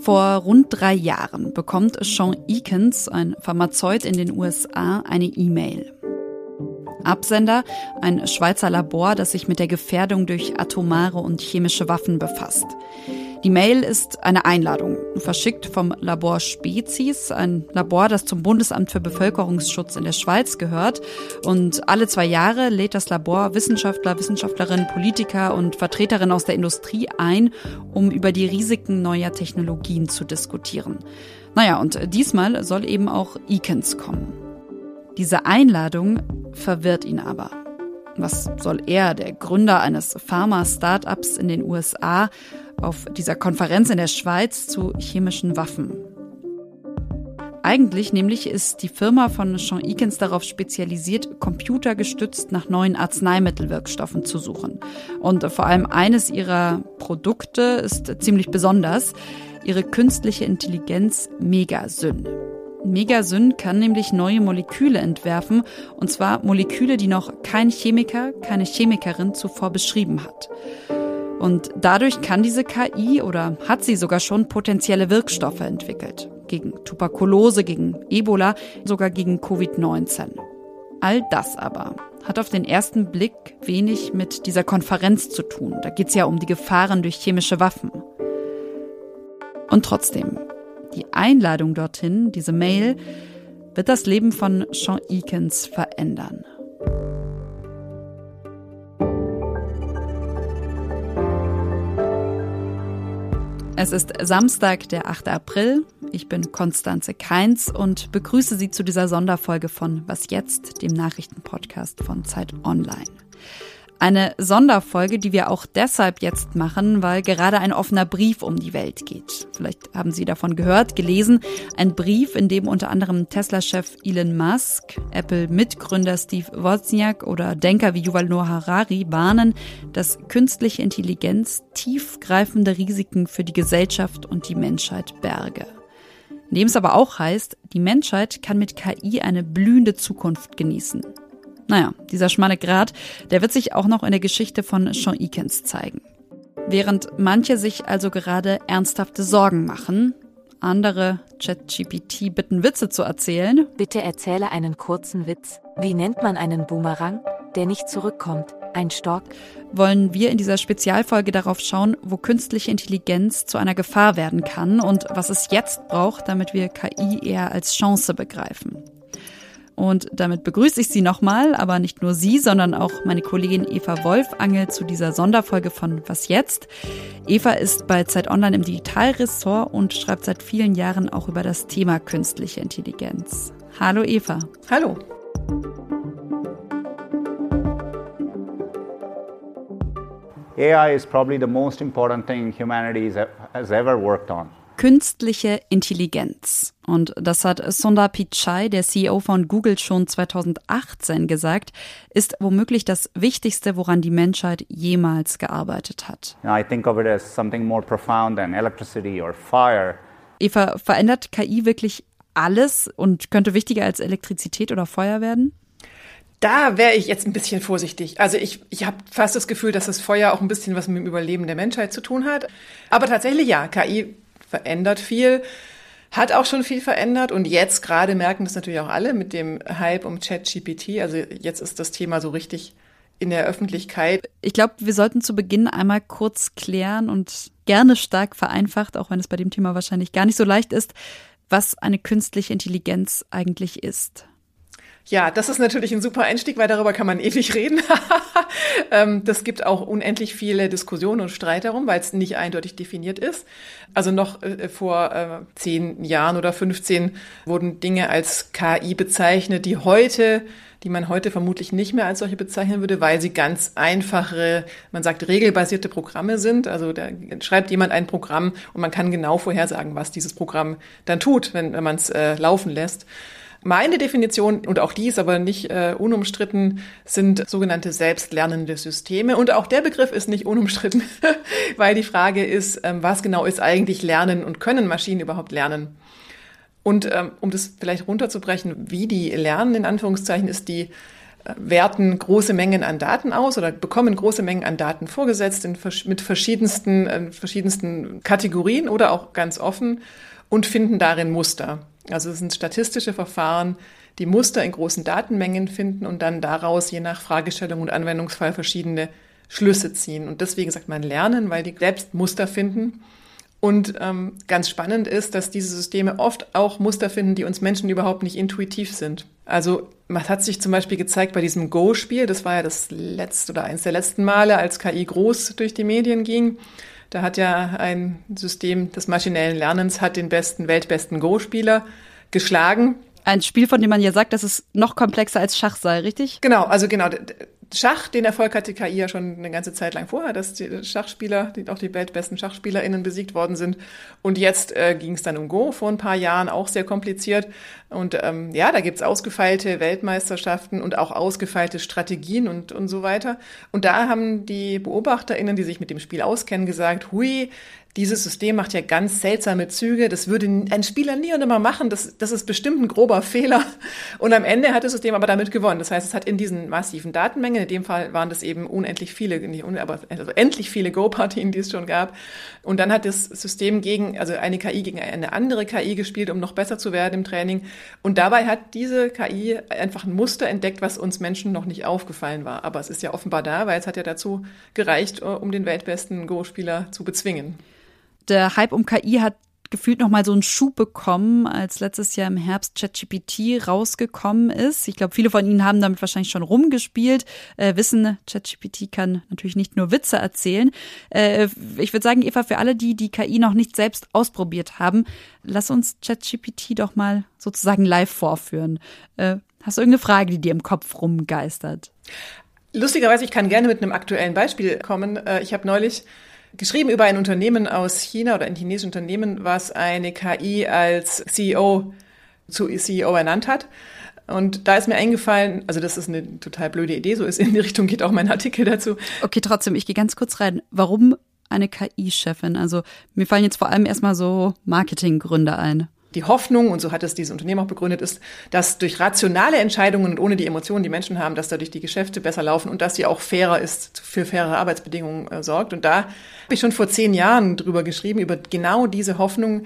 Vor rund drei Jahren bekommt Sean Eakins, ein Pharmazeut in den USA, eine E-Mail. Absender, ein Schweizer Labor, das sich mit der Gefährdung durch atomare und chemische Waffen befasst. Die Mail ist eine Einladung, verschickt vom Labor Spezies, ein Labor, das zum Bundesamt für Bevölkerungsschutz in der Schweiz gehört. Und alle zwei Jahre lädt das Labor Wissenschaftler, Wissenschaftlerinnen, Politiker und Vertreterinnen aus der Industrie ein, um über die Risiken neuer Technologien zu diskutieren. Naja, und diesmal soll eben auch Eakins kommen. Diese Einladung verwirrt ihn aber. Was soll er, der Gründer eines Pharma-Startups in den USA, auf dieser Konferenz in der Schweiz zu chemischen Waffen? Eigentlich nämlich ist die Firma von Sean Eakins darauf spezialisiert, computergestützt nach neuen Arzneimittelwirkstoffen zu suchen. Und vor allem eines ihrer Produkte ist ziemlich besonders, ihre künstliche Intelligenz Megasyn. Megasyn kann nämlich neue Moleküle entwerfen, und zwar Moleküle, die noch kein Chemiker, keine Chemikerin zuvor beschrieben hat. Und dadurch kann diese KI oder hat sie sogar schon potenzielle Wirkstoffe entwickelt. Gegen Tuberkulose, gegen Ebola, sogar gegen Covid-19. All das aber hat auf den ersten Blick wenig mit dieser Konferenz zu tun. Da geht es ja um die Gefahren durch chemische Waffen. Und trotzdem, die Einladung dorthin, diese Mail, wird das Leben von Sean Eakins verändern. Es ist Samstag, der 8. April. Ich bin Konstanze Keins und begrüße Sie zu dieser Sonderfolge von Was jetzt, dem Nachrichtenpodcast von Zeit Online. Eine Sonderfolge, die wir auch deshalb jetzt machen, weil gerade ein offener Brief um die Welt geht. Vielleicht haben Sie davon gehört, gelesen. Ein Brief, in dem unter anderem Tesla-Chef Elon Musk, Apple-Mitgründer Steve Wozniak oder Denker wie Yuval Noah Harari warnen, dass künstliche Intelligenz tiefgreifende Risiken für die Gesellschaft und die Menschheit berge. In dem es aber auch heißt, die Menschheit kann mit KI eine blühende Zukunft genießen. Naja, dieser schmale Grat, der wird sich auch noch in der Geschichte von Sean Eakins zeigen. Während manche sich also gerade ernsthafte Sorgen machen, andere ChatGPT bitten, Witze zu erzählen. Bitte erzähle einen kurzen Witz. Wie nennt man einen Boomerang, der nicht zurückkommt? Ein Stock? Wollen wir in dieser Spezialfolge darauf schauen, wo künstliche Intelligenz zu einer Gefahr werden kann und was es jetzt braucht, damit wir KI eher als Chance begreifen. Und damit begrüße ich Sie nochmal, aber nicht nur Sie, sondern auch meine Kollegin Eva Wolfangel zu dieser Sonderfolge von Was jetzt? Eva ist bei Zeit Online im Digitalressort und schreibt seit vielen Jahren auch über das Thema künstliche Intelligenz. Hallo Eva. Hallo. AI is probably the most important thing humanity has ever worked on künstliche Intelligenz. Und das hat Sundar Pichai, der CEO von Google, schon 2018 gesagt, ist womöglich das Wichtigste, woran die Menschheit jemals gearbeitet hat. I think of it as something more profound than electricity or fire. Eva, verändert KI wirklich alles und könnte wichtiger als Elektrizität oder Feuer werden? Da wäre ich jetzt ein bisschen vorsichtig. Also ich, ich habe fast das Gefühl, dass das Feuer auch ein bisschen was mit dem Überleben der Menschheit zu tun hat. Aber tatsächlich ja, KI verändert viel, hat auch schon viel verändert und jetzt gerade merken das natürlich auch alle mit dem Hype um ChatGPT. Also jetzt ist das Thema so richtig in der Öffentlichkeit. Ich glaube, wir sollten zu Beginn einmal kurz klären und gerne stark vereinfacht, auch wenn es bei dem Thema wahrscheinlich gar nicht so leicht ist, was eine künstliche Intelligenz eigentlich ist. Ja, das ist natürlich ein super Einstieg, weil darüber kann man ewig reden. Ähm, das gibt auch unendlich viele Diskussionen und Streit darum, weil es nicht eindeutig definiert ist. Also noch äh, vor äh, zehn Jahren oder 15 wurden Dinge als KI bezeichnet, die heute die man heute vermutlich nicht mehr als solche bezeichnen würde, weil sie ganz einfache, man sagt regelbasierte Programme sind. Also da schreibt jemand ein Programm und man kann genau vorhersagen, was dieses Programm dann tut, wenn, wenn man es äh, laufen lässt. Meine Definition, und auch die ist aber nicht äh, unumstritten, sind sogenannte selbstlernende Systeme. Und auch der Begriff ist nicht unumstritten, weil die Frage ist, ähm, was genau ist eigentlich Lernen und können Maschinen überhaupt lernen? Und ähm, um das vielleicht runterzubrechen, wie die lernen, in Anführungszeichen, ist die werten große Mengen an Daten aus oder bekommen große Mengen an Daten vorgesetzt in, mit verschiedensten, äh, verschiedensten Kategorien oder auch ganz offen und finden darin Muster. Also es sind statistische Verfahren, die Muster in großen Datenmengen finden und dann daraus je nach Fragestellung und Anwendungsfall verschiedene Schlüsse ziehen. Und deswegen sagt man lernen, weil die selbst Muster finden. Und ähm, ganz spannend ist, dass diese Systeme oft auch Muster finden, die uns Menschen überhaupt nicht intuitiv sind. Also man hat sich zum Beispiel gezeigt bei diesem Go-Spiel, das war ja das letzte oder eines der letzten Male, als KI groß durch die Medien ging. Da hat ja ein System des maschinellen Lernens hat den besten, weltbesten Go-Spieler geschlagen. Ein Spiel, von dem man ja sagt, dass es noch komplexer als Schach sei, richtig? Genau, also genau. Schach, den Erfolg hatte KI ja schon eine ganze Zeit lang vorher, dass die Schachspieler, die auch die weltbesten SchachspielerInnen besiegt worden sind. Und jetzt äh, ging es dann um Go vor ein paar Jahren, auch sehr kompliziert. Und ähm, ja, da gibt's ausgefeilte Weltmeisterschaften und auch ausgefeilte Strategien und, und so weiter. Und da haben die BeobachterInnen, die sich mit dem Spiel auskennen, gesagt, hui, dieses System macht ja ganz seltsame Züge. Das würde ein Spieler nie und immer machen. Das, das ist bestimmt ein grober Fehler. Und am Ende hat das System aber damit gewonnen. Das heißt, es hat in diesen massiven Datenmengen, in dem Fall waren das eben unendlich viele, nicht un, aber also endlich viele Go-Partien, die es schon gab. Und dann hat das System gegen, also eine KI gegen eine andere KI gespielt, um noch besser zu werden im Training. Und dabei hat diese KI einfach ein Muster entdeckt, was uns Menschen noch nicht aufgefallen war. Aber es ist ja offenbar da, weil es hat ja dazu gereicht, um den weltbesten Go-Spieler zu bezwingen der Hype um KI hat gefühlt noch mal so einen Schub bekommen, als letztes Jahr im Herbst ChatGPT rausgekommen ist. Ich glaube, viele von Ihnen haben damit wahrscheinlich schon rumgespielt, äh, wissen, ChatGPT kann natürlich nicht nur Witze erzählen. Äh, ich würde sagen, Eva, für alle, die die KI noch nicht selbst ausprobiert haben, lass uns ChatGPT doch mal sozusagen live vorführen. Äh, hast du irgendeine Frage, die dir im Kopf rumgeistert? Lustigerweise, ich kann gerne mit einem aktuellen Beispiel kommen. Äh, ich habe neulich geschrieben über ein Unternehmen aus China oder ein chinesisches Unternehmen, was eine KI als CEO zu CEO ernannt hat. Und da ist mir eingefallen, also das ist eine total blöde Idee, so ist in die Richtung geht auch mein Artikel dazu. Okay, trotzdem, ich gehe ganz kurz rein. Warum eine KI-Chefin? Also mir fallen jetzt vor allem erstmal so Marketinggründe ein die Hoffnung, und so hat es dieses Unternehmen auch begründet, ist, dass durch rationale Entscheidungen und ohne die Emotionen, die Menschen haben, dass dadurch die Geschäfte besser laufen und dass sie auch fairer ist, für faire Arbeitsbedingungen äh, sorgt. Und da habe ich schon vor zehn Jahren drüber geschrieben, über genau diese Hoffnung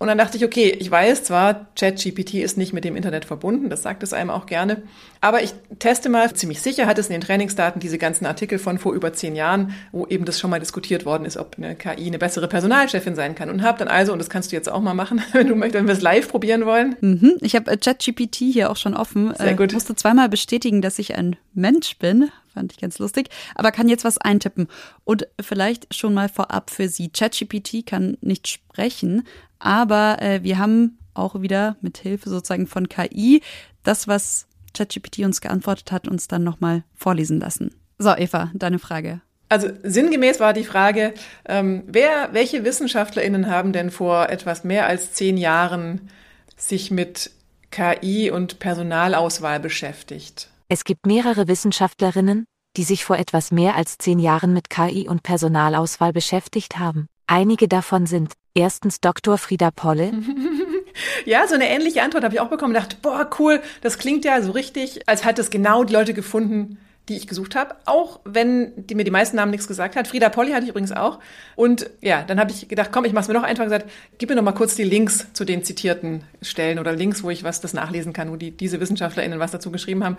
und dann dachte ich, okay, ich weiß zwar, ChatGPT ist nicht mit dem Internet verbunden, das sagt es einem auch gerne, aber ich teste mal, ziemlich sicher hat es in den Trainingsdaten diese ganzen Artikel von vor über zehn Jahren, wo eben das schon mal diskutiert worden ist, ob eine KI eine bessere Personalchefin sein kann. Und habe dann also, und das kannst du jetzt auch mal machen, wenn du möchtest, wenn wir es live probieren wollen. Mhm, ich habe äh, ChatGPT hier auch schon offen. Sehr gut. Äh, musste zweimal bestätigen, dass ich ein Mensch bin, fand ich ganz lustig, aber kann jetzt was eintippen. Und vielleicht schon mal vorab für Sie. ChatGPT kann nicht sprechen, aber äh, wir haben auch wieder mit Hilfe sozusagen von KI das, was ChatGPT uns geantwortet hat, uns dann nochmal vorlesen lassen. So, Eva, deine Frage. Also sinngemäß war die Frage, ähm, wer, welche WissenschaftlerInnen haben denn vor etwas mehr als zehn Jahren sich mit KI und Personalauswahl beschäftigt? Es gibt mehrere Wissenschaftlerinnen, die sich vor etwas mehr als zehn Jahren mit KI und Personalauswahl beschäftigt haben. Einige davon sind erstens Dr. Frieda Polle. Ja, so eine ähnliche Antwort habe ich auch bekommen. Dachte, boah, cool, das klingt ja so richtig, als hat es genau die Leute gefunden, die ich gesucht habe, auch wenn die mir die meisten Namen nichts gesagt hat. Frieda Polly hatte ich übrigens auch. Und ja, dann habe ich gedacht, komm, ich mache es mir noch einfach gesagt, gib mir noch mal kurz die Links zu den zitierten Stellen oder Links, wo ich was das nachlesen kann, wo die, diese WissenschaftlerInnen was dazu geschrieben haben.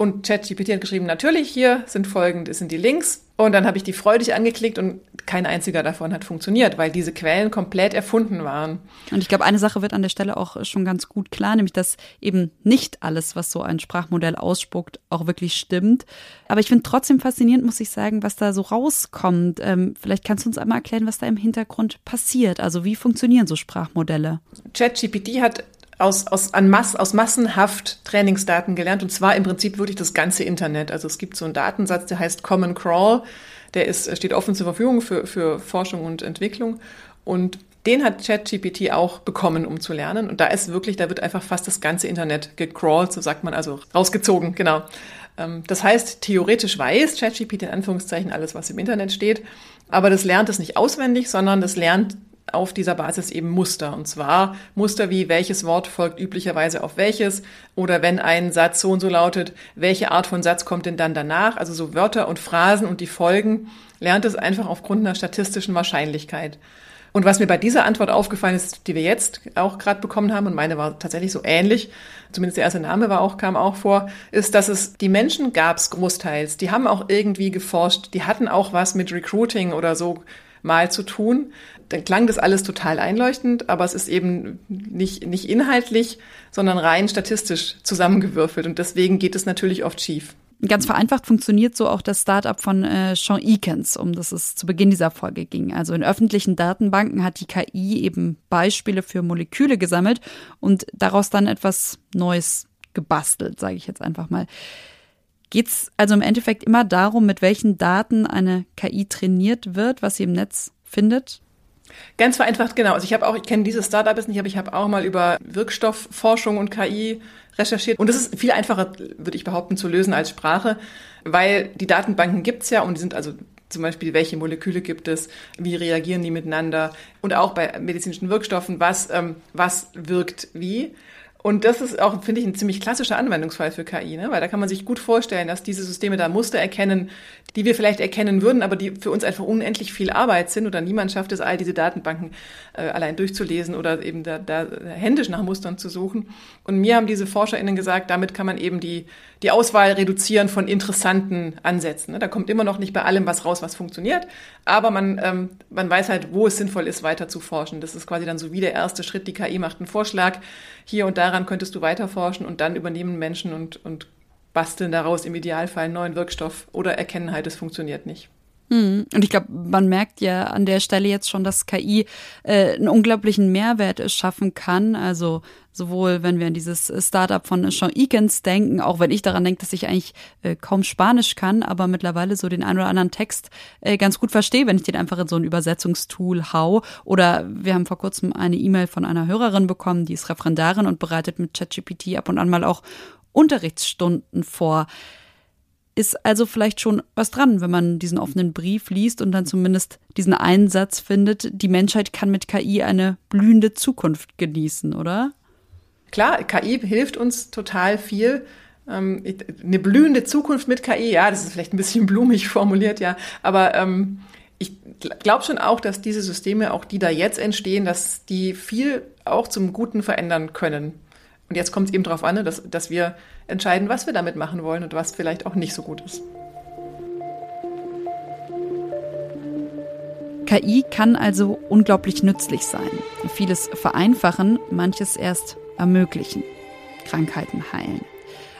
Und ChatGPT hat geschrieben, natürlich, hier sind folgende, sind die Links. Und dann habe ich die freudig angeklickt und kein einziger davon hat funktioniert, weil diese Quellen komplett erfunden waren. Und ich glaube, eine Sache wird an der Stelle auch schon ganz gut klar, nämlich dass eben nicht alles, was so ein Sprachmodell ausspuckt, auch wirklich stimmt. Aber ich finde trotzdem faszinierend, muss ich sagen, was da so rauskommt. Ähm, vielleicht kannst du uns einmal erklären, was da im Hintergrund passiert. Also wie funktionieren so Sprachmodelle? ChatGPT hat aus, aus, an Mass, aus massenhaft Trainingsdaten gelernt und zwar im Prinzip wirklich das ganze Internet. Also es gibt so einen Datensatz, der heißt Common Crawl, der ist, steht offen zur Verfügung für, für Forschung und Entwicklung und den hat ChatGPT auch bekommen, um zu lernen. Und da ist wirklich, da wird einfach fast das ganze Internet gecrawlt, so sagt man, also rausgezogen, genau. Ähm, das heißt, theoretisch weiß ChatGPT in Anführungszeichen alles, was im Internet steht, aber das lernt es nicht auswendig, sondern das lernt auf dieser Basis eben Muster. Und zwar Muster wie welches Wort folgt üblicherweise auf welches oder wenn ein Satz so und so lautet, welche Art von Satz kommt denn dann danach? Also so Wörter und Phrasen und die Folgen lernt es einfach aufgrund einer statistischen Wahrscheinlichkeit. Und was mir bei dieser Antwort aufgefallen ist, die wir jetzt auch gerade bekommen haben, und meine war tatsächlich so ähnlich, zumindest der erste Name war auch, kam auch vor, ist, dass es die Menschen gab es großteils, die haben auch irgendwie geforscht, die hatten auch was mit Recruiting oder so mal zu tun. Dann klang das alles total einleuchtend, aber es ist eben nicht, nicht inhaltlich, sondern rein statistisch zusammengewürfelt. Und deswegen geht es natürlich oft schief. Ganz vereinfacht funktioniert so auch das Startup von äh, Sean Eakins, um das es zu Beginn dieser Folge ging. Also in öffentlichen Datenbanken hat die KI eben Beispiele für Moleküle gesammelt und daraus dann etwas Neues gebastelt, sage ich jetzt einfach mal. Geht es also im Endeffekt immer darum, mit welchen Daten eine KI trainiert wird, was sie im Netz findet? Ganz vereinfacht, genau. Also ich habe auch, ich kenne dieses Startup jetzt nicht, aber ich habe auch mal über Wirkstoffforschung und KI recherchiert. Und das ist viel einfacher, würde ich behaupten, zu lösen als Sprache, weil die Datenbanken gibt's ja und die sind also zum Beispiel, welche Moleküle gibt es, wie reagieren die miteinander und auch bei medizinischen Wirkstoffen, was, ähm, was wirkt wie. Und das ist auch, finde ich, ein ziemlich klassischer Anwendungsfall für KI, ne? weil da kann man sich gut vorstellen, dass diese Systeme da Muster erkennen, die wir vielleicht erkennen würden, aber die für uns einfach unendlich viel Arbeit sind oder niemand schafft es, all diese Datenbanken äh, allein durchzulesen oder eben da, da händisch nach Mustern zu suchen. Und mir haben diese ForscherInnen gesagt, damit kann man eben die, die Auswahl reduzieren von interessanten Ansätzen. Ne? Da kommt immer noch nicht bei allem was raus, was funktioniert, aber man, ähm, man weiß halt, wo es sinnvoll ist, weiter zu forschen. Das ist quasi dann so wie der erste Schritt. Die KI macht einen Vorschlag, hier und daran könntest du weiterforschen und dann übernehmen Menschen und, und basteln daraus im Idealfall einen neuen Wirkstoff oder erkennen halt, es funktioniert nicht. Hm. Und ich glaube, man merkt ja an der Stelle jetzt schon, dass KI äh, einen unglaublichen Mehrwert schaffen kann. Also sowohl, wenn wir an dieses Startup von Sean Eakins denken, auch wenn ich daran denke, dass ich eigentlich äh, kaum Spanisch kann, aber mittlerweile so den einen oder anderen Text äh, ganz gut verstehe, wenn ich den einfach in so ein Übersetzungstool hau. Oder wir haben vor kurzem eine E-Mail von einer Hörerin bekommen, die ist Referendarin und bereitet mit ChatGPT ab und an mal auch Unterrichtsstunden vor. Ist also vielleicht schon was dran, wenn man diesen offenen Brief liest und dann zumindest diesen Einsatz findet, die Menschheit kann mit KI eine blühende Zukunft genießen, oder? Klar, KI hilft uns total viel. Ähm, eine blühende Zukunft mit KI, ja, das ist vielleicht ein bisschen blumig formuliert, ja, aber ähm, ich glaube schon auch, dass diese Systeme, auch die da jetzt entstehen, dass die viel auch zum Guten verändern können. Und jetzt kommt es eben darauf an, dass, dass wir entscheiden, was wir damit machen wollen und was vielleicht auch nicht so gut ist. KI kann also unglaublich nützlich sein. Vieles vereinfachen, manches erst ermöglichen. Krankheiten heilen.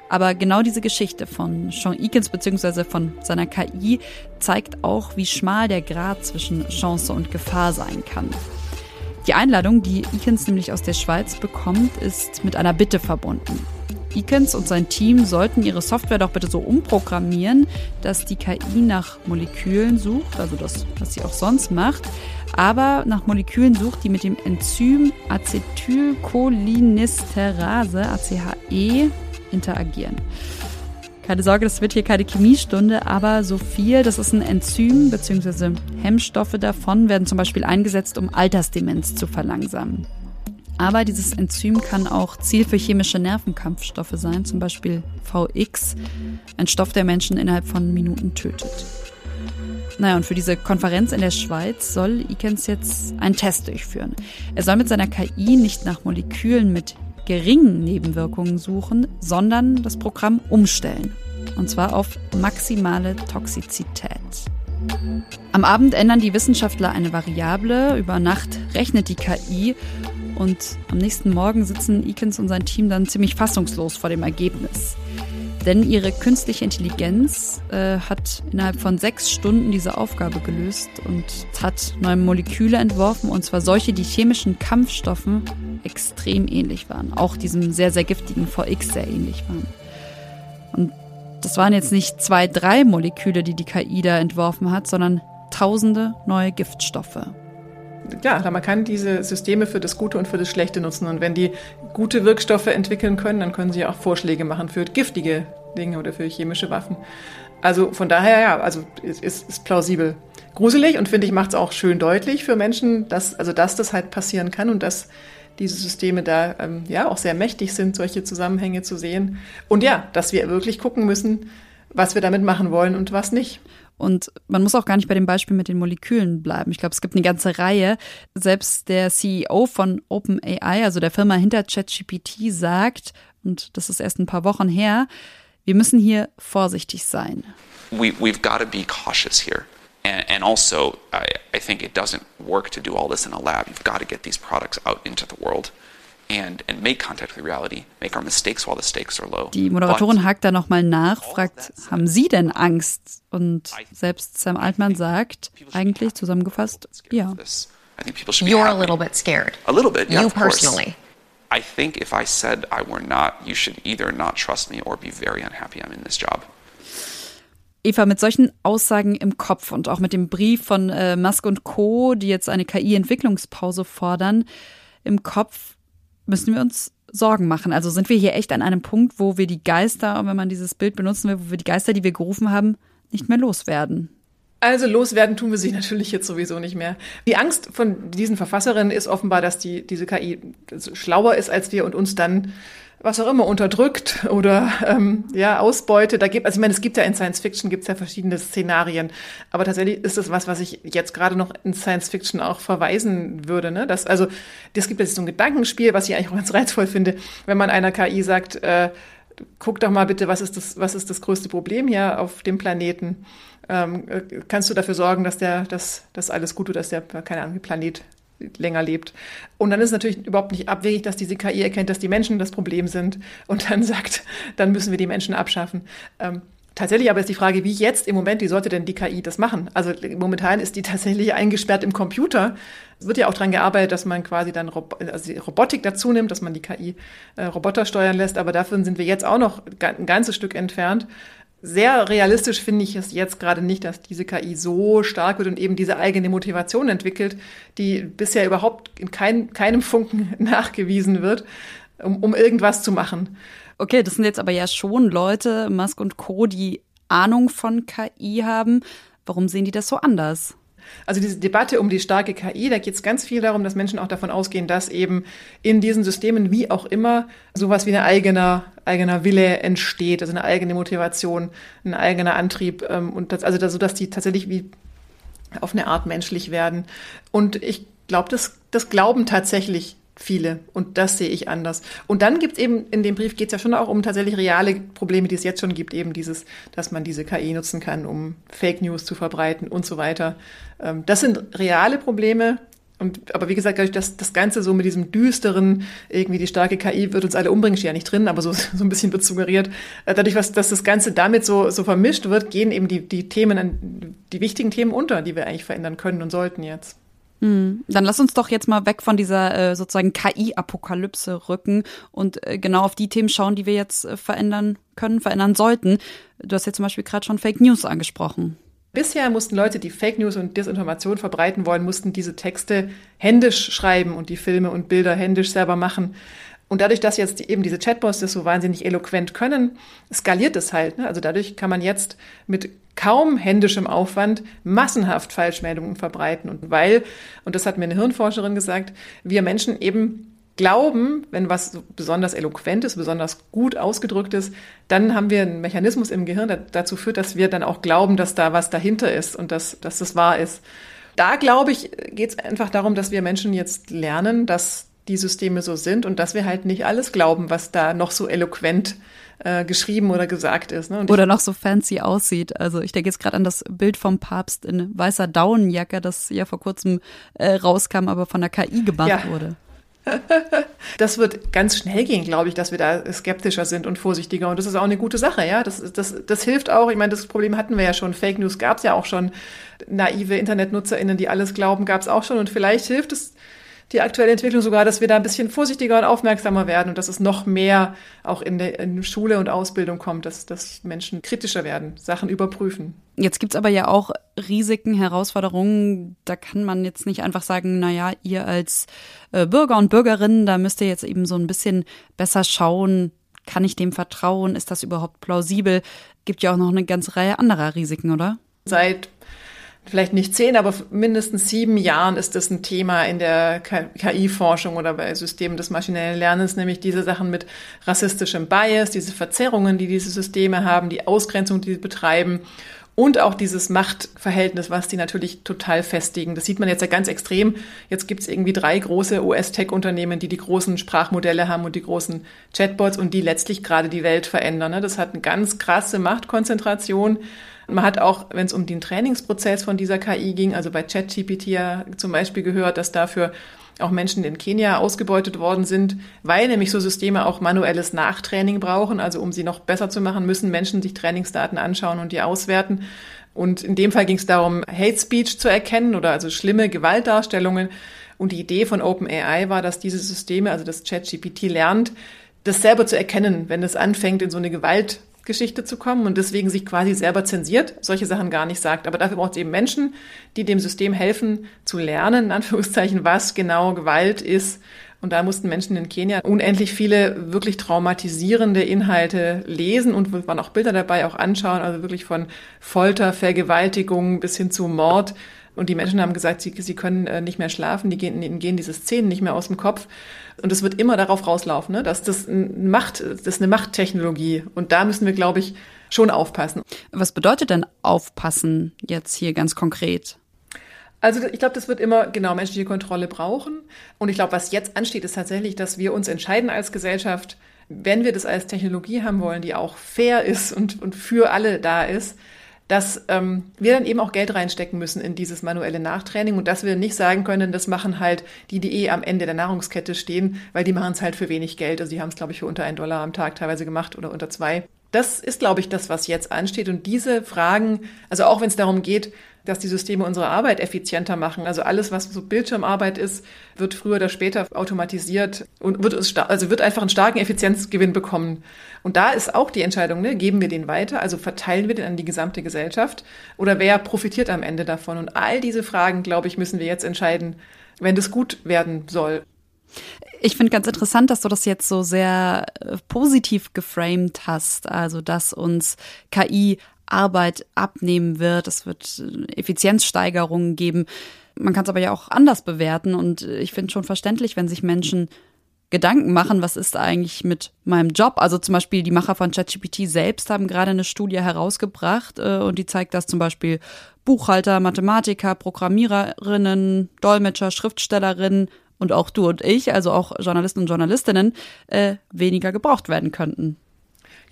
Aber genau diese Geschichte von Sean Eakins bzw. von seiner KI zeigt auch, wie schmal der Grad zwischen Chance und Gefahr sein kann. Die Einladung, die Eakins nämlich aus der Schweiz bekommt, ist mit einer Bitte verbunden. Eakins und sein Team sollten ihre Software doch bitte so umprogrammieren, dass die KI nach Molekülen sucht, also das, was sie auch sonst macht, aber nach Molekülen sucht, die mit dem Enzym Acetylcholinesterase, ACHE, interagieren. Keine Sorge, das wird hier keine Chemiestunde, aber so viel, das ist ein Enzym bzw. Hemmstoffe davon werden zum Beispiel eingesetzt, um Altersdemenz zu verlangsamen. Aber dieses Enzym kann auch Ziel für chemische Nervenkampfstoffe sein, zum Beispiel VX, ein Stoff, der Menschen innerhalb von Minuten tötet. Naja, und für diese Konferenz in der Schweiz soll Ikens jetzt einen Test durchführen. Er soll mit seiner KI nicht nach Molekülen mit geringen Nebenwirkungen suchen, sondern das Programm umstellen. Und zwar auf maximale Toxizität. Am Abend ändern die Wissenschaftler eine Variable, über Nacht rechnet die KI und am nächsten Morgen sitzen Eakins und sein Team dann ziemlich fassungslos vor dem Ergebnis. Denn ihre künstliche Intelligenz äh, hat innerhalb von sechs Stunden diese Aufgabe gelöst und hat neue Moleküle entworfen, und zwar solche, die chemischen Kampfstoffen extrem ähnlich waren. Auch diesem sehr, sehr giftigen VX sehr ähnlich waren. Und das waren jetzt nicht zwei, drei Moleküle, die die KI da entworfen hat, sondern tausende neue Giftstoffe ja, man kann diese Systeme für das Gute und für das Schlechte nutzen. Und wenn die gute Wirkstoffe entwickeln können, dann können sie auch Vorschläge machen für giftige Dinge oder für chemische Waffen. Also von daher, ja, also ist, ist plausibel. gruselig und finde ich macht es auch schön deutlich für Menschen, dass also dass das halt passieren kann und dass diese Systeme da ähm, ja auch sehr mächtig sind, solche Zusammenhänge zu sehen. Und ja, dass wir wirklich gucken müssen, was wir damit machen wollen und was nicht. Und man muss auch gar nicht bei dem Beispiel mit den Molekülen bleiben. Ich glaube, es gibt eine ganze Reihe. Selbst der CEO von OpenAI, also der Firma hinter ChatGPT, sagt, und das ist erst ein paar Wochen her, wir müssen hier vorsichtig sein. We, we've got to be cautious here. And, and also, I, I think it doesn't work to do all this in a lab. You've got to get these products out into the world. And, and make contact with reality, make our mistakes while the stakes are low. Die Moderatorin hakt da nochmal nach, fragt, haben Sie denn Angst? Und selbst Sam Altman sagt, eigentlich zusammengefasst, ja. You're a little bit scared. A little bit, yeah, You personally. I think if I said I were not, you should either not trust me or be very unhappy I'm in this job. Eva, mit solchen Aussagen im Kopf und auch mit dem Brief von äh, Musk und Co., die jetzt eine KI-Entwicklungspause fordern, im Kopf müssen wir uns Sorgen machen. Also sind wir hier echt an einem Punkt, wo wir die Geister, wenn man dieses Bild benutzen will, wo wir die Geister, die wir gerufen haben, nicht mehr loswerden. Also loswerden tun wir sie natürlich jetzt sowieso nicht mehr. Die Angst von diesen Verfasserinnen ist offenbar, dass die, diese KI schlauer ist als wir und uns dann was auch immer unterdrückt oder ähm, ja Ausbeute. Da gibt also ich meine, es gibt ja in Science Fiction gibt's ja verschiedene Szenarien, aber tatsächlich ist das was, was ich jetzt gerade noch in Science Fiction auch verweisen würde. Ne? Das also das gibt jetzt so ein Gedankenspiel, was ich eigentlich auch ganz reizvoll finde, wenn man einer KI sagt, äh, guck doch mal bitte, was ist das, was ist das größte Problem hier auf dem Planeten? Ähm, äh, kannst du dafür sorgen, dass der, dass, dass alles gut wird, dass der, keine Ahnung, Planet länger lebt. Und dann ist natürlich überhaupt nicht abwegig, dass diese KI erkennt, dass die Menschen das Problem sind und dann sagt, dann müssen wir die Menschen abschaffen. Ähm, tatsächlich aber ist die Frage, wie jetzt im Moment, wie sollte denn die KI das machen? Also momentan ist die tatsächlich eingesperrt im Computer. Es wird ja auch daran gearbeitet, dass man quasi dann Rob also Robotik dazu nimmt, dass man die KI äh, Roboter steuern lässt, aber davon sind wir jetzt auch noch ein ganzes Stück entfernt sehr realistisch finde ich es jetzt gerade nicht, dass diese KI so stark wird und eben diese eigene Motivation entwickelt, die bisher überhaupt in kein, keinem Funken nachgewiesen wird, um, um irgendwas zu machen. Okay, das sind jetzt aber ja schon Leute, Musk und Co., die Ahnung von KI haben. Warum sehen die das so anders? Also diese Debatte um die starke KI, da geht es ganz viel darum, dass Menschen auch davon ausgehen, dass eben in diesen Systemen wie auch immer sowas wie ein eigener, eigener Wille entsteht, also eine eigene Motivation, ein eigener Antrieb ähm, und das, also so, dass die tatsächlich wie auf eine Art menschlich werden. Und ich glaube, das, das glauben tatsächlich viele. Und das sehe ich anders. Und dann gibt es eben, in dem Brief geht es ja schon auch um tatsächlich reale Probleme, die es jetzt schon gibt, eben dieses, dass man diese KI nutzen kann, um Fake News zu verbreiten und so weiter. Ähm, das sind reale Probleme. Und, aber wie gesagt, dass das Ganze so mit diesem düsteren, irgendwie die starke KI wird uns alle umbringen, steht ja nicht drin, aber so, so ein bisschen wird suggeriert. Äh, dadurch, was, dass das Ganze damit so, so vermischt wird, gehen eben die, die Themen, die wichtigen Themen unter, die wir eigentlich verändern können und sollten jetzt. Hm. Dann lass uns doch jetzt mal weg von dieser äh, sozusagen KI-Apokalypse rücken und äh, genau auf die Themen schauen, die wir jetzt äh, verändern können, verändern sollten. Du hast ja zum Beispiel gerade schon Fake News angesprochen. Bisher mussten Leute, die Fake News und Desinformation verbreiten wollen, mussten diese Texte händisch schreiben und die Filme und Bilder händisch selber machen. Und dadurch, dass jetzt eben diese Chatbots das so wahnsinnig eloquent können, skaliert es halt. Ne? Also dadurch kann man jetzt mit kaum händischem Aufwand massenhaft Falschmeldungen verbreiten. Und weil, und das hat mir eine Hirnforscherin gesagt, wir Menschen eben glauben, wenn was besonders eloquent ist, besonders gut ausgedrückt ist, dann haben wir einen Mechanismus im Gehirn, der dazu führt, dass wir dann auch glauben, dass da was dahinter ist und dass, dass das wahr ist. Da glaube ich, geht es einfach darum, dass wir Menschen jetzt lernen, dass die Systeme so sind und dass wir halt nicht alles glauben, was da noch so eloquent äh, geschrieben oder gesagt ist. Ne? oder noch so fancy aussieht. Also ich denke jetzt gerade an das Bild vom Papst in weißer Daunenjacke, das ja vor kurzem äh, rauskam, aber von der KI gemacht ja. wurde. Das wird ganz schnell gehen, glaube ich, dass wir da skeptischer sind und vorsichtiger. Und das ist auch eine gute Sache, ja. Das, das, das hilft auch. Ich meine, das Problem hatten wir ja schon. Fake News gab es ja auch schon. Naive InternetnutzerInnen, die alles glauben, gab es auch schon. Und vielleicht hilft es die aktuelle Entwicklung sogar, dass wir da ein bisschen vorsichtiger und aufmerksamer werden und dass es noch mehr auch in der in Schule und Ausbildung kommt, dass, dass Menschen kritischer werden, Sachen überprüfen. Jetzt gibt's aber ja auch Risiken, Herausforderungen. Da kann man jetzt nicht einfach sagen, na ja, ihr als äh, Bürger und Bürgerinnen, da müsst ihr jetzt eben so ein bisschen besser schauen, kann ich dem vertrauen? Ist das überhaupt plausibel? Gibt ja auch noch eine ganze Reihe anderer Risiken, oder? Seit vielleicht nicht zehn, aber mindestens sieben Jahren ist das ein Thema in der KI-Forschung oder bei Systemen des maschinellen Lernens, nämlich diese Sachen mit rassistischem Bias, diese Verzerrungen, die diese Systeme haben, die Ausgrenzung, die sie betreiben und auch dieses Machtverhältnis, was die natürlich total festigen. Das sieht man jetzt ja ganz extrem. Jetzt gibt es irgendwie drei große US-Tech-Unternehmen, die die großen Sprachmodelle haben und die großen Chatbots und die letztlich gerade die Welt verändern. Ne? Das hat eine ganz krasse Machtkonzentration. Man hat auch, wenn es um den Trainingsprozess von dieser KI ging, also bei ChatGPT ja zum Beispiel gehört, dass dafür auch Menschen in Kenia ausgebeutet worden sind, weil nämlich so Systeme auch manuelles Nachtraining brauchen. Also um sie noch besser zu machen, müssen Menschen sich Trainingsdaten anschauen und die auswerten. Und in dem Fall ging es darum, Hate Speech zu erkennen oder also schlimme Gewaltdarstellungen. Und die Idee von OpenAI war, dass diese Systeme, also das ChatGPT lernt, das selber zu erkennen, wenn es anfängt, in so eine Gewalt Geschichte zu kommen und deswegen sich quasi selber zensiert, solche Sachen gar nicht sagt. Aber dafür braucht es eben Menschen, die dem System helfen zu lernen, in Anführungszeichen, was genau Gewalt ist. Und da mussten Menschen in Kenia unendlich viele wirklich traumatisierende Inhalte lesen und waren auch Bilder dabei, auch anschauen, also wirklich von Folter, Vergewaltigung bis hin zu Mord. Und die Menschen haben gesagt, sie, sie können äh, nicht mehr schlafen, die gehen, ihnen gehen diese Szenen nicht mehr aus dem Kopf. Und es wird immer darauf rauslaufen, ne? dass das ein Macht, das ist eine Machttechnologie. Und da müssen wir, glaube ich, schon aufpassen. Was bedeutet denn aufpassen jetzt hier ganz konkret? Also ich glaube, das wird immer genau menschliche Kontrolle brauchen. Und ich glaube, was jetzt ansteht, ist tatsächlich, dass wir uns entscheiden als Gesellschaft, wenn wir das als Technologie haben wollen, die auch fair ist und, und für alle da ist, dass ähm, wir dann eben auch Geld reinstecken müssen in dieses manuelle Nachtraining und dass wir nicht sagen können, das machen halt die, die eh am Ende der Nahrungskette stehen, weil die machen es halt für wenig Geld. Also die haben es, glaube ich, für unter einen Dollar am Tag teilweise gemacht oder unter zwei. Das ist, glaube ich, das, was jetzt ansteht. Und diese Fragen, also auch wenn es darum geht, dass die Systeme unsere Arbeit effizienter machen. Also alles, was so Bildschirmarbeit ist, wird früher oder später automatisiert und wird, also wird einfach einen starken Effizienzgewinn bekommen. Und da ist auch die Entscheidung, ne, geben wir den weiter, also verteilen wir den an die gesamte Gesellschaft oder wer profitiert am Ende davon? Und all diese Fragen, glaube ich, müssen wir jetzt entscheiden, wenn das gut werden soll. Ich finde ganz interessant, dass du das jetzt so sehr äh, positiv geframed hast, also dass uns KI Arbeit abnehmen wird. Es wird Effizienzsteigerungen geben. Man kann es aber ja auch anders bewerten und ich finde schon verständlich, wenn sich Menschen Gedanken machen, was ist eigentlich mit meinem Job? Also zum Beispiel die Macher von ChatGPT selbst haben gerade eine Studie herausgebracht äh, und die zeigt, dass zum Beispiel Buchhalter, Mathematiker, Programmiererinnen, Dolmetscher, Schriftstellerinnen und auch du und ich, also auch Journalisten und Journalistinnen, äh, weniger gebraucht werden könnten.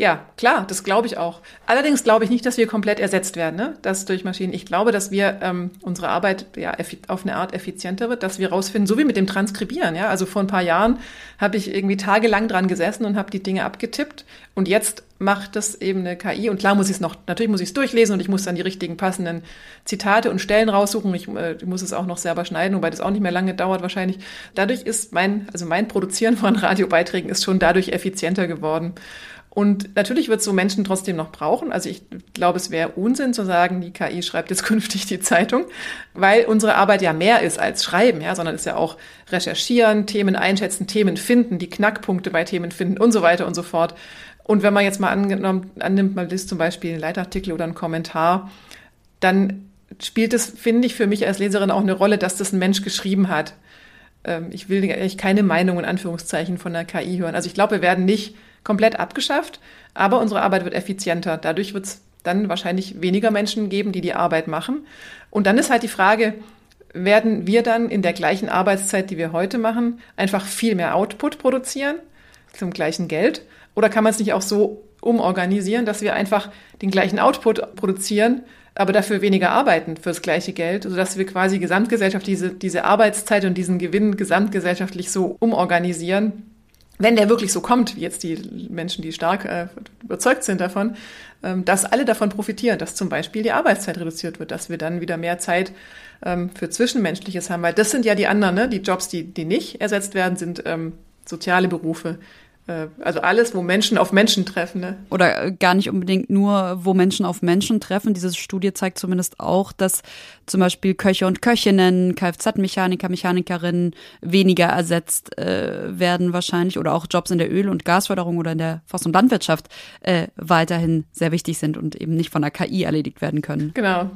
Ja, klar, das glaube ich auch. Allerdings glaube ich nicht, dass wir komplett ersetzt werden, ne? das durch Maschinen. Ich glaube, dass wir ähm, unsere Arbeit ja auf eine Art effizienter wird, dass wir rausfinden, so wie mit dem Transkribieren. Ja, also vor ein paar Jahren habe ich irgendwie tagelang dran gesessen und habe die Dinge abgetippt und jetzt macht das eben eine KI und klar muss ich es noch, natürlich muss ich es durchlesen und ich muss dann die richtigen passenden Zitate und Stellen raussuchen. Ich, äh, muss es auch noch selber schneiden, wobei das auch nicht mehr lange dauert wahrscheinlich. Dadurch ist mein, also mein Produzieren von Radiobeiträgen ist schon dadurch effizienter geworden. Und natürlich wird es so Menschen trotzdem noch brauchen. Also ich glaube, es wäre Unsinn zu sagen, die KI schreibt jetzt künftig die Zeitung, weil unsere Arbeit ja mehr ist als Schreiben, ja, sondern ist ja auch recherchieren, Themen einschätzen, Themen finden, die Knackpunkte bei Themen finden und so weiter und so fort. Und wenn man jetzt mal angenommen, annimmt, man liest zum Beispiel einen Leitartikel oder einen Kommentar, dann spielt es, finde ich, für mich als Leserin auch eine Rolle, dass das ein Mensch geschrieben hat. Ähm, ich will eigentlich keine Meinung in Anführungszeichen von der KI hören. Also ich glaube, wir werden nicht komplett abgeschafft, aber unsere Arbeit wird effizienter. Dadurch wird es dann wahrscheinlich weniger Menschen geben, die die Arbeit machen. Und dann ist halt die Frage, werden wir dann in der gleichen Arbeitszeit, die wir heute machen, einfach viel mehr Output produzieren zum gleichen Geld? Oder kann man es nicht auch so umorganisieren, dass wir einfach den gleichen Output produzieren, aber dafür weniger arbeiten fürs gleiche Geld, sodass wir quasi gesamtgesellschaftlich diese, diese Arbeitszeit und diesen Gewinn gesamtgesellschaftlich so umorganisieren, wenn der wirklich so kommt, wie jetzt die Menschen, die stark äh, überzeugt sind davon, ähm, dass alle davon profitieren, dass zum Beispiel die Arbeitszeit reduziert wird, dass wir dann wieder mehr Zeit ähm, für Zwischenmenschliches haben, weil das sind ja die anderen, ne? die Jobs, die, die nicht ersetzt werden, sind ähm, soziale Berufe, also alles, wo Menschen auf Menschen treffen. Ne? Oder äh, gar nicht unbedingt nur, wo Menschen auf Menschen treffen. Diese Studie zeigt zumindest auch, dass zum Beispiel Köche und Köchinnen, Kfz-Mechaniker, Mechanikerinnen weniger ersetzt äh, werden wahrscheinlich oder auch Jobs in der Öl- und Gasförderung oder in der Forst- und Landwirtschaft äh, weiterhin sehr wichtig sind und eben nicht von der KI erledigt werden können. Genau.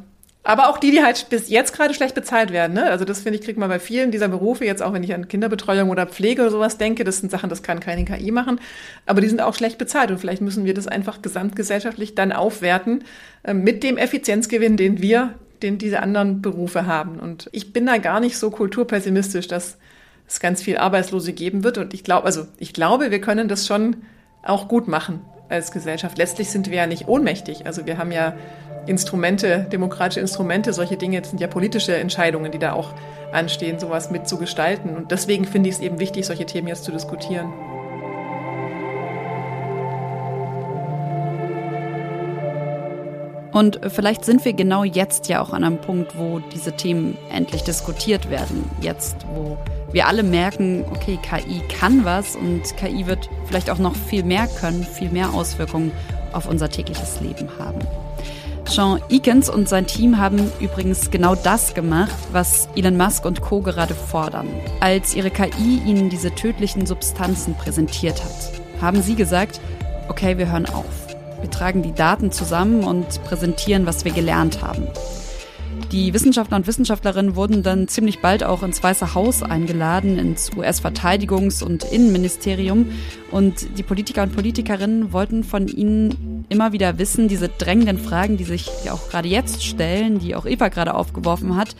Aber auch die, die halt bis jetzt gerade schlecht bezahlt werden. Ne? Also das finde ich, kriegt man bei vielen dieser Berufe, jetzt auch wenn ich an Kinderbetreuung oder Pflege oder sowas denke, das sind Sachen, das kann keine KI machen. Aber die sind auch schlecht bezahlt und vielleicht müssen wir das einfach gesamtgesellschaftlich dann aufwerten äh, mit dem Effizienzgewinn, den wir, den diese anderen Berufe haben. Und ich bin da gar nicht so kulturpessimistisch, dass es ganz viel Arbeitslose geben wird. Und ich glaube, also ich glaube, wir können das schon auch gut machen als Gesellschaft. Letztlich sind wir ja nicht ohnmächtig. Also wir haben ja Instrumente, demokratische Instrumente, solche Dinge sind ja politische Entscheidungen, die da auch anstehen, sowas mitzugestalten. Und deswegen finde ich es eben wichtig, solche Themen jetzt zu diskutieren. Und vielleicht sind wir genau jetzt ja auch an einem Punkt, wo diese Themen endlich diskutiert werden. Jetzt, wo wir alle merken, okay, KI kann was und KI wird vielleicht auch noch viel mehr können, viel mehr Auswirkungen auf unser tägliches Leben haben. Sean Eakins und sein Team haben übrigens genau das gemacht, was Elon Musk und Co. gerade fordern. Als ihre KI ihnen diese tödlichen Substanzen präsentiert hat, haben sie gesagt, okay, wir hören auf. Wir tragen die Daten zusammen und präsentieren, was wir gelernt haben. Die Wissenschaftler und Wissenschaftlerinnen wurden dann ziemlich bald auch ins Weiße Haus eingeladen, ins US-Verteidigungs- und Innenministerium. Und die Politiker und Politikerinnen wollten von ihnen immer wieder wissen, diese drängenden Fragen, die sich ja auch gerade jetzt stellen, die auch Eva gerade aufgeworfen hat.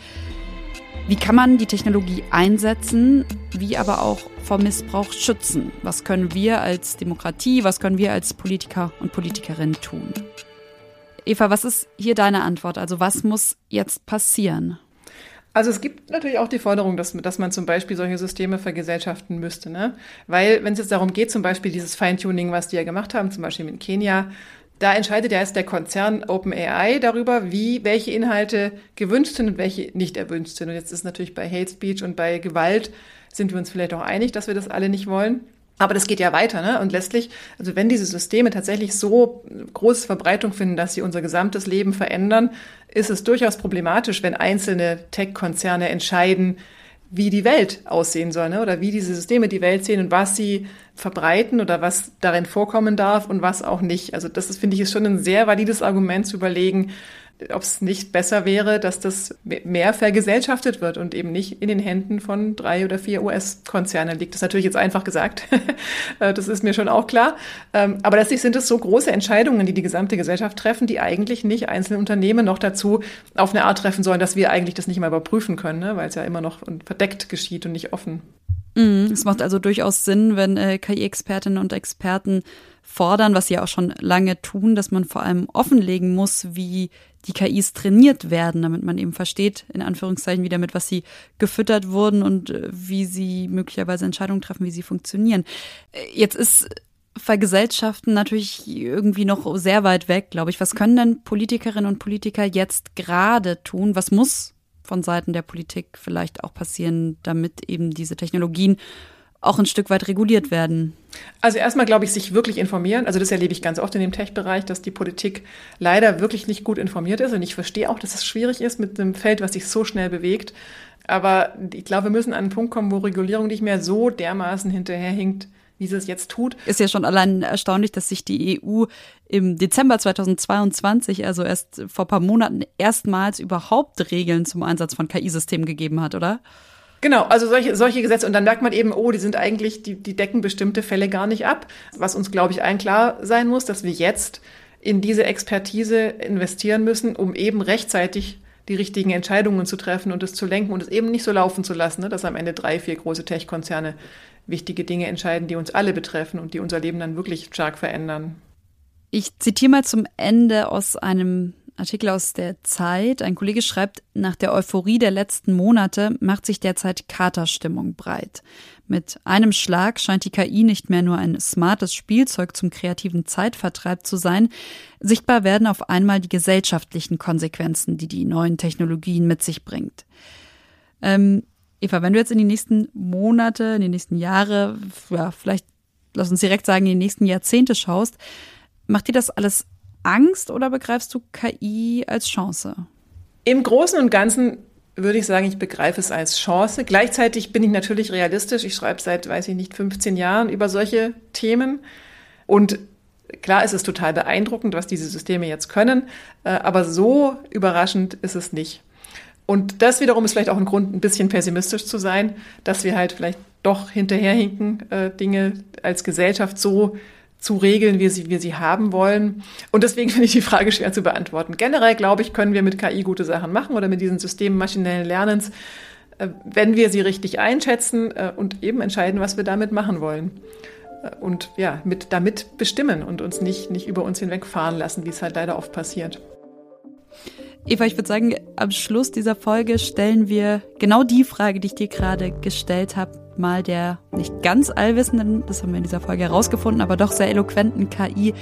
Wie kann man die Technologie einsetzen, wie aber auch vor Missbrauch schützen? Was können wir als Demokratie, was können wir als Politiker und Politikerinnen tun? Eva, was ist hier deine Antwort? Also was muss jetzt passieren? Also es gibt natürlich auch die Forderung, dass, dass man zum Beispiel solche Systeme vergesellschaften müsste. Ne? Weil wenn es jetzt darum geht, zum Beispiel dieses Feintuning, was die ja gemacht haben, zum Beispiel in Kenia, da entscheidet ja erst der Konzern OpenAI darüber, wie welche Inhalte gewünscht sind und welche nicht erwünscht sind. Und jetzt ist natürlich bei Hate Speech und bei Gewalt sind wir uns vielleicht auch einig, dass wir das alle nicht wollen. Aber das geht ja weiter, ne? Und letztlich, also wenn diese Systeme tatsächlich so große Verbreitung finden, dass sie unser gesamtes Leben verändern, ist es durchaus problematisch, wenn einzelne Tech-Konzerne entscheiden, wie die Welt aussehen soll, ne? oder wie diese Systeme die Welt sehen und was sie verbreiten oder was darin vorkommen darf und was auch nicht. Also das finde ich, ist schon ein sehr valides Argument zu überlegen, ob es nicht besser wäre, dass das mehr vergesellschaftet wird und eben nicht in den Händen von drei oder vier US-Konzernen liegt. Das ist natürlich jetzt einfach gesagt. Äh, das ist mir schon auch klar. Ähm, aber letztlich sind es so große Entscheidungen, die die gesamte Gesellschaft treffen, die eigentlich nicht einzelne Unternehmen noch dazu auf eine Art treffen sollen, dass wir eigentlich das nicht mal überprüfen können, ne? weil es ja immer noch verdeckt geschieht und nicht offen. Mhm. Es macht also durchaus Sinn, wenn äh, KI-Expertinnen und Experten fordern, was sie ja auch schon lange tun, dass man vor allem offenlegen muss, wie die KIs trainiert werden, damit man eben versteht, in Anführungszeichen, wie damit, was sie gefüttert wurden und äh, wie sie möglicherweise Entscheidungen treffen, wie sie funktionieren. Äh, jetzt ist Vergesellschaften natürlich irgendwie noch sehr weit weg, glaube ich. Was können denn Politikerinnen und Politiker jetzt gerade tun? Was muss von Seiten der Politik vielleicht auch passieren, damit eben diese Technologien auch ein Stück weit reguliert werden? Also erstmal glaube ich, sich wirklich informieren. Also das erlebe ich ganz oft in dem Tech-Bereich, dass die Politik leider wirklich nicht gut informiert ist. Und ich verstehe auch, dass es schwierig ist mit einem Feld, was sich so schnell bewegt. Aber ich glaube, wir müssen an einen Punkt kommen, wo Regulierung nicht mehr so dermaßen hinterherhinkt, wie sie es jetzt tut. Ist ja schon allein erstaunlich, dass sich die EU im Dezember 2022, also erst vor ein paar Monaten, erstmals überhaupt Regeln zum Einsatz von KI-Systemen gegeben hat, oder? Genau, also solche, solche Gesetze. Und dann merkt man eben, oh, die sind eigentlich, die, die decken bestimmte Fälle gar nicht ab. Was uns, glaube ich, allen klar sein muss, dass wir jetzt in diese Expertise investieren müssen, um eben rechtzeitig die richtigen Entscheidungen zu treffen und es zu lenken und es eben nicht so laufen zu lassen, ne, dass am Ende drei, vier große Tech-Konzerne wichtige Dinge entscheiden, die uns alle betreffen und die unser Leben dann wirklich stark verändern. Ich zitiere mal zum Ende aus einem Artikel aus der Zeit. Ein Kollege schreibt, nach der Euphorie der letzten Monate macht sich derzeit Katerstimmung breit. Mit einem Schlag scheint die KI nicht mehr nur ein smartes Spielzeug zum kreativen Zeitvertreib zu sein. Sichtbar werden auf einmal die gesellschaftlichen Konsequenzen, die die neuen Technologien mit sich bringt. Ähm, Eva, wenn du jetzt in die nächsten Monate, in die nächsten Jahre, ja, vielleicht lass uns direkt sagen, in die nächsten Jahrzehnte schaust, macht dir das alles Angst oder begreifst du KI als Chance? Im Großen und Ganzen würde ich sagen, ich begreife es als Chance. Gleichzeitig bin ich natürlich realistisch. Ich schreibe seit, weiß ich nicht, 15 Jahren über solche Themen. Und klar ist es total beeindruckend, was diese Systeme jetzt können, äh, aber so überraschend ist es nicht. Und das wiederum ist vielleicht auch ein Grund, ein bisschen pessimistisch zu sein, dass wir halt vielleicht doch hinterherhinken, äh, Dinge als Gesellschaft so zu regeln, wie sie, wir sie haben wollen. Und deswegen finde ich die Frage schwer zu beantworten. Generell, glaube ich, können wir mit KI gute Sachen machen oder mit diesen Systemen maschinellen Lernens, äh, wenn wir sie richtig einschätzen äh, und eben entscheiden, was wir damit machen wollen. Äh, und ja, mit, damit bestimmen und uns nicht, nicht über uns hinwegfahren lassen, wie es halt leider oft passiert. Eva, ich würde sagen, am Schluss dieser Folge stellen wir genau die Frage, die ich dir gerade gestellt habe, mal der nicht ganz allwissenden, das haben wir in dieser Folge herausgefunden, aber doch sehr eloquenten KI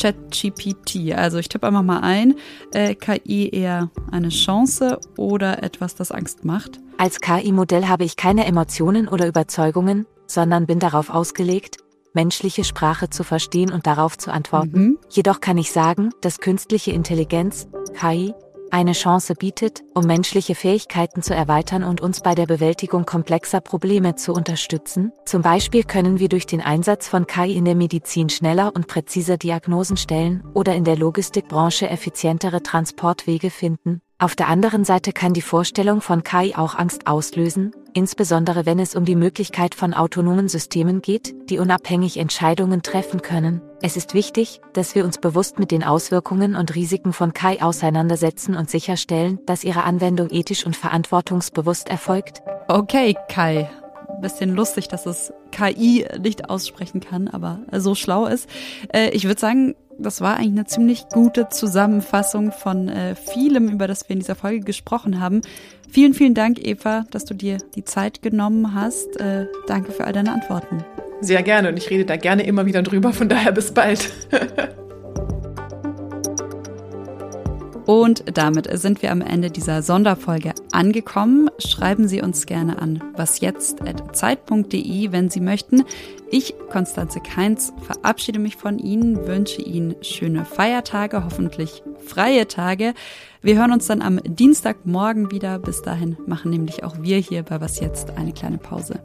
ChatGPT. Also ich tippe einfach mal ein, äh, KI eher eine Chance oder etwas, das Angst macht? Als KI-Modell habe ich keine Emotionen oder Überzeugungen, sondern bin darauf ausgelegt, menschliche Sprache zu verstehen und darauf zu antworten. Mhm. Jedoch kann ich sagen, dass künstliche Intelligenz, KI, eine Chance bietet, um menschliche Fähigkeiten zu erweitern und uns bei der Bewältigung komplexer Probleme zu unterstützen. Zum Beispiel können wir durch den Einsatz von KI in der Medizin schneller und präziser Diagnosen stellen oder in der Logistikbranche effizientere Transportwege finden. Auf der anderen Seite kann die Vorstellung von KI auch Angst auslösen, insbesondere wenn es um die Möglichkeit von autonomen Systemen geht, die unabhängig Entscheidungen treffen können. Es ist wichtig, dass wir uns bewusst mit den Auswirkungen und Risiken von KI auseinandersetzen und sicherstellen, dass ihre Anwendung ethisch und verantwortungsbewusst erfolgt. Okay, Kai. Bisschen lustig, dass es KI nicht aussprechen kann, aber so schlau ist. Äh, ich würde sagen, das war eigentlich eine ziemlich gute Zusammenfassung von äh, vielem, über das wir in dieser Folge gesprochen haben. Vielen, vielen Dank, Eva, dass du dir die Zeit genommen hast. Äh, danke für all deine Antworten. Sehr gerne und ich rede da gerne immer wieder drüber, von daher bis bald. Und damit sind wir am Ende dieser Sonderfolge angekommen. Schreiben Sie uns gerne an wasjetzt.zeit.de, wenn Sie möchten. Ich, Konstanze Keins, verabschiede mich von Ihnen, wünsche Ihnen schöne Feiertage, hoffentlich freie Tage. Wir hören uns dann am Dienstagmorgen wieder. Bis dahin machen nämlich auch wir hier bei Was Jetzt eine kleine Pause.